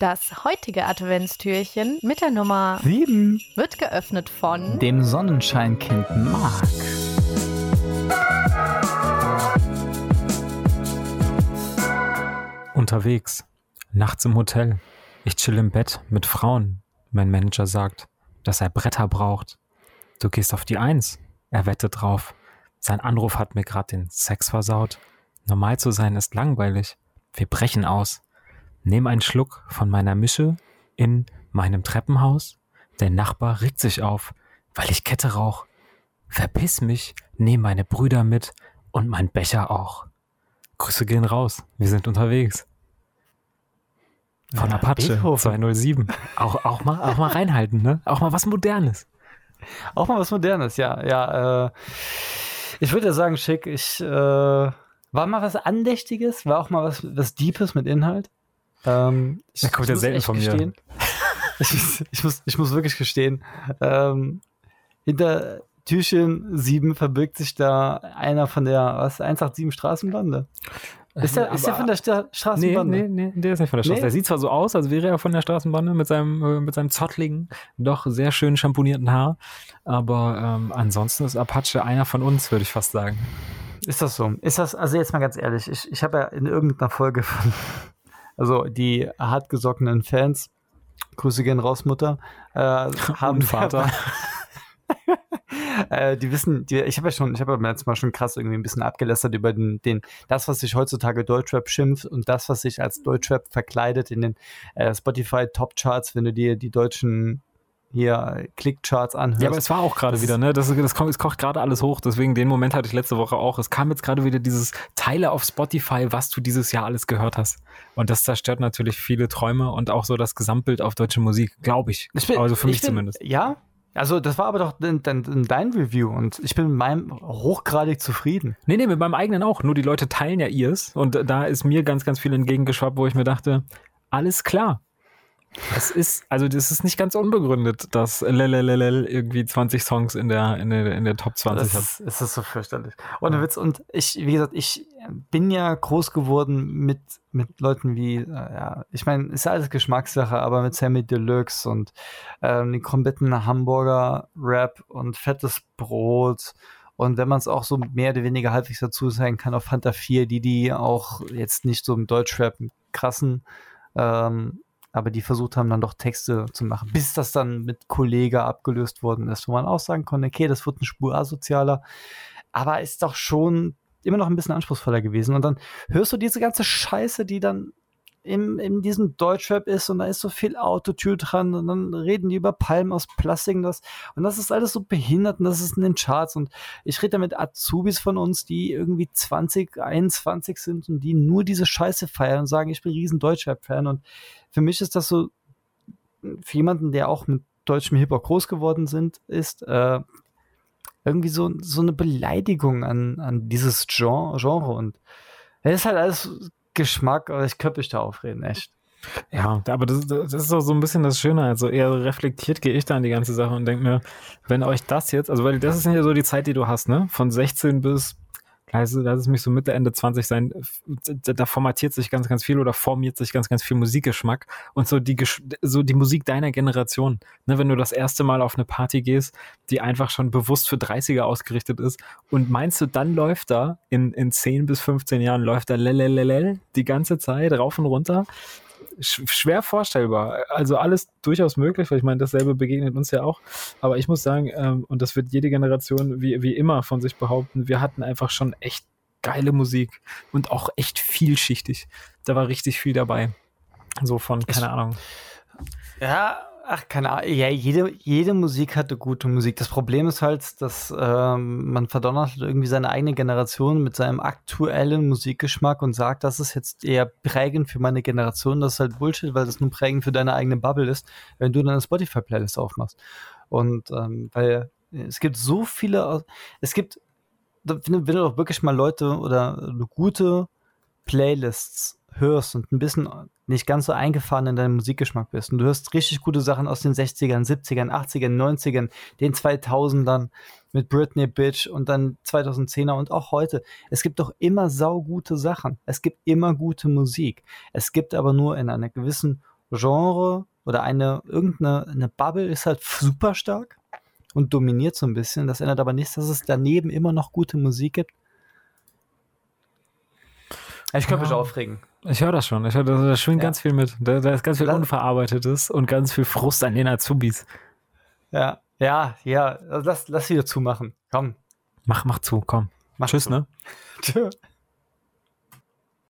Das heutige Adventstürchen mit der Nummer 7 wird geöffnet von dem Sonnenscheinkind Mark. Unterwegs, nachts im Hotel. Ich chill im Bett mit Frauen. Mein Manager sagt, dass er Bretter braucht. Du gehst auf die Eins. Er wettet drauf. Sein Anruf hat mir gerade den Sex versaut. Normal zu sein ist langweilig. Wir brechen aus. Nehm einen Schluck von meiner Mische in meinem Treppenhaus. Der Nachbar regt sich auf, weil ich Kette rauch. Verpiss mich, nehm meine Brüder mit und mein Becher auch. Grüße gehen raus. Wir sind unterwegs. Von Ja, Apache Beethoven. 207. Auch, auch, mal, auch mal reinhalten, ne? Auch mal was Modernes. Auch mal was Modernes, ja. Ja, äh, ich würde ja sagen, schick, ich, äh, war mal was Andächtiges, war auch mal was, was Deepes mit Inhalt. Ähm, ich, Da kommt ja muss selten von mir. gestehen, ich, ich, muss, ich muss wirklich gestehen, ähm, hinter Türchen 7 verbirgt sich da einer von der, was, 187 Straßenbande. Ist der, ist der von der Nee, Straßenbande? nee, nee, der ist nicht von der Straße. Nee? Der sieht zwar so aus, als wäre er von der Straßenbahn mit seinem, äh, mit seinem zottligen, doch sehr schön champonierten Haar. Aber ähm, ansonsten ist Apache einer von uns, würde ich fast sagen. Ist das so? Ist das, also jetzt mal ganz ehrlich, ich, ich habe ja in irgendeiner Folge von, also die hartgesockenen Fans, Grüße gehen raus, Mutter, äh, haben Und Vater. äh, die wissen, die, ich habe ja schon, ich habe ja letztes Mal schon krass irgendwie ein bisschen abgelästert über den, den, das, was sich heutzutage Deutschrap schimpft und das, was sich als Deutschrap verkleidet in den äh, Spotify Top Charts, wenn du dir die deutschen hier Klickcharts anhörst. Ja, aber es war auch gerade Das wieder, ne? Das, das es kocht gerade alles hoch, deswegen den Moment hatte ich letzte Woche auch. Es kam jetzt gerade wieder dieses Teile auf Spotify, was du dieses Jahr alles gehört hast. Und das zerstört natürlich viele Träume und auch so das Gesamtbild auf deutsche Musik, glaube ich. Ich bin- also für ich mich bin, zumindest. Ja, also das war aber doch dein, dein, dein Review und ich bin mit meinem hochgradig zufrieden. Nee, nee, mit meinem eigenen auch. Nur die Leute teilen ja ihrs. Und da ist mir ganz, ganz viel entgegengeschwappt, wo ich mir dachte, alles klar. Es ist, also das ist nicht ganz unbegründet, dass LLLL irgendwie 20 Songs in der, in der, in der Top 20 Das hat. es ist so fürchterlich. Ohne Witz. Und ich, wie gesagt, ich bin ja groß geworden mit, mit Leuten wie, äh, ja, ich meine, ist ja alles Geschmackssache, aber mit Sammy Deluxe und ähm, den kompletten Hamburger Rap und fettes Brot. Und wenn man es auch so mehr oder weniger halbwegs dazu sagen kann, auf Fanta 4, die die auch jetzt nicht so im Deutschrap krassen, ähm, aber die versucht haben, dann doch Texte zu machen, bis das dann mit Kollege abgelöst worden ist, wo man auch sagen konnte, okay, das wird eine Spur asozialer, aber ist doch schon immer noch ein bisschen anspruchsvoller gewesen. Und dann hörst du diese ganze Scheiße, die dann im, in diesem Deutschrap ist und da ist so viel Autotune dran und dann reden die über Palmen aus Plastik und das, und das ist alles so behindert und das ist in den Charts und ich rede da mit Azubis von uns, die irgendwie 20, 21 sind und die nur diese Scheiße feiern und sagen, ich bin riesen Deutschrap-Fan und für mich ist das so, für jemanden, der auch mit deutschem Hip-Hop groß geworden sind, ist, äh, irgendwie so, so eine Beleidigung an, an dieses Genre, Genre und es ist halt alles Geschmack, aber ich könnte mich da aufreden, echt. Ja, aber das, das ist auch so ein bisschen das Schöne. Also eher reflektiert gehe ich da an die ganze Sache und denke mir, wenn euch das jetzt, also weil das ist ja so die Zeit, die du hast, ne? Von 16 bis, lass, lass es mich so Mitte, Ende 20 sein, da, formatiert sich ganz, ganz viel oder formiert sich ganz, ganz viel Musikgeschmack und so die, so die Musik deiner Generation. Ne? Wenn du das erste Mal auf eine Party gehst, die einfach schon bewusst für 30er ausgerichtet ist und meinst du, dann läuft da in, in 10 bis 15 Jahren läuft da lelelelel die ganze Zeit rauf und runter sch schwer vorstellbar. Also alles durchaus möglich, weil ich meine, dasselbe begegnet uns ja auch. Aber ich muss sagen, ähm, und das wird jede Generation wie, wie immer von sich behaupten, wir hatten einfach schon echt geile Musik und auch echt vielschichtig. Da war richtig viel dabei. So von, keine Ahnung. Ja, ach, keine Ahnung. Ja, jede, jede Musik hatte gute Musik. Das Problem ist halt, dass ähm, man verdonnert irgendwie seine eigene Generation mit seinem aktuellen Musikgeschmack und sagt, das ist jetzt eher prägend für meine Generation. Das ist halt Bullshit, weil das nur prägend für deine eigene Bubble ist, wenn du deine Spotify-Playlist aufmachst. Und ähm, weil es gibt so viele, es gibt, wenn du, doch wirklich mal Leute oder gute Playlists hörst und ein bisschen nicht ganz so eingefahren in deinem Musikgeschmack bist und du hörst richtig gute Sachen aus den 60ern, 70ern, 80ern, 90ern, den 2000ern mit Britney Bitch und dann 2010er und auch heute. Es gibt doch immer saugute Sachen. Es gibt immer gute Musik. Es gibt aber nur in einer gewissen Genre oder eine irgendeine eine Bubble ist halt super stark und dominiert so ein bisschen. Das ändert aber nichts, dass es daneben immer noch gute Musik gibt. Ich könnte mich Ja. aufregen. Ich höre das schon. Ich hör, da, da schwingt Ja. ganz viel mit. Da, da ist ganz viel La- Unverarbeitetes und ganz viel Frust an den Azubis. Ja, ja, ja. Also lass, lass wieder zumachen. Komm. Mach, mach zu, komm. Mach Tschüss, zu. ne? Tschö.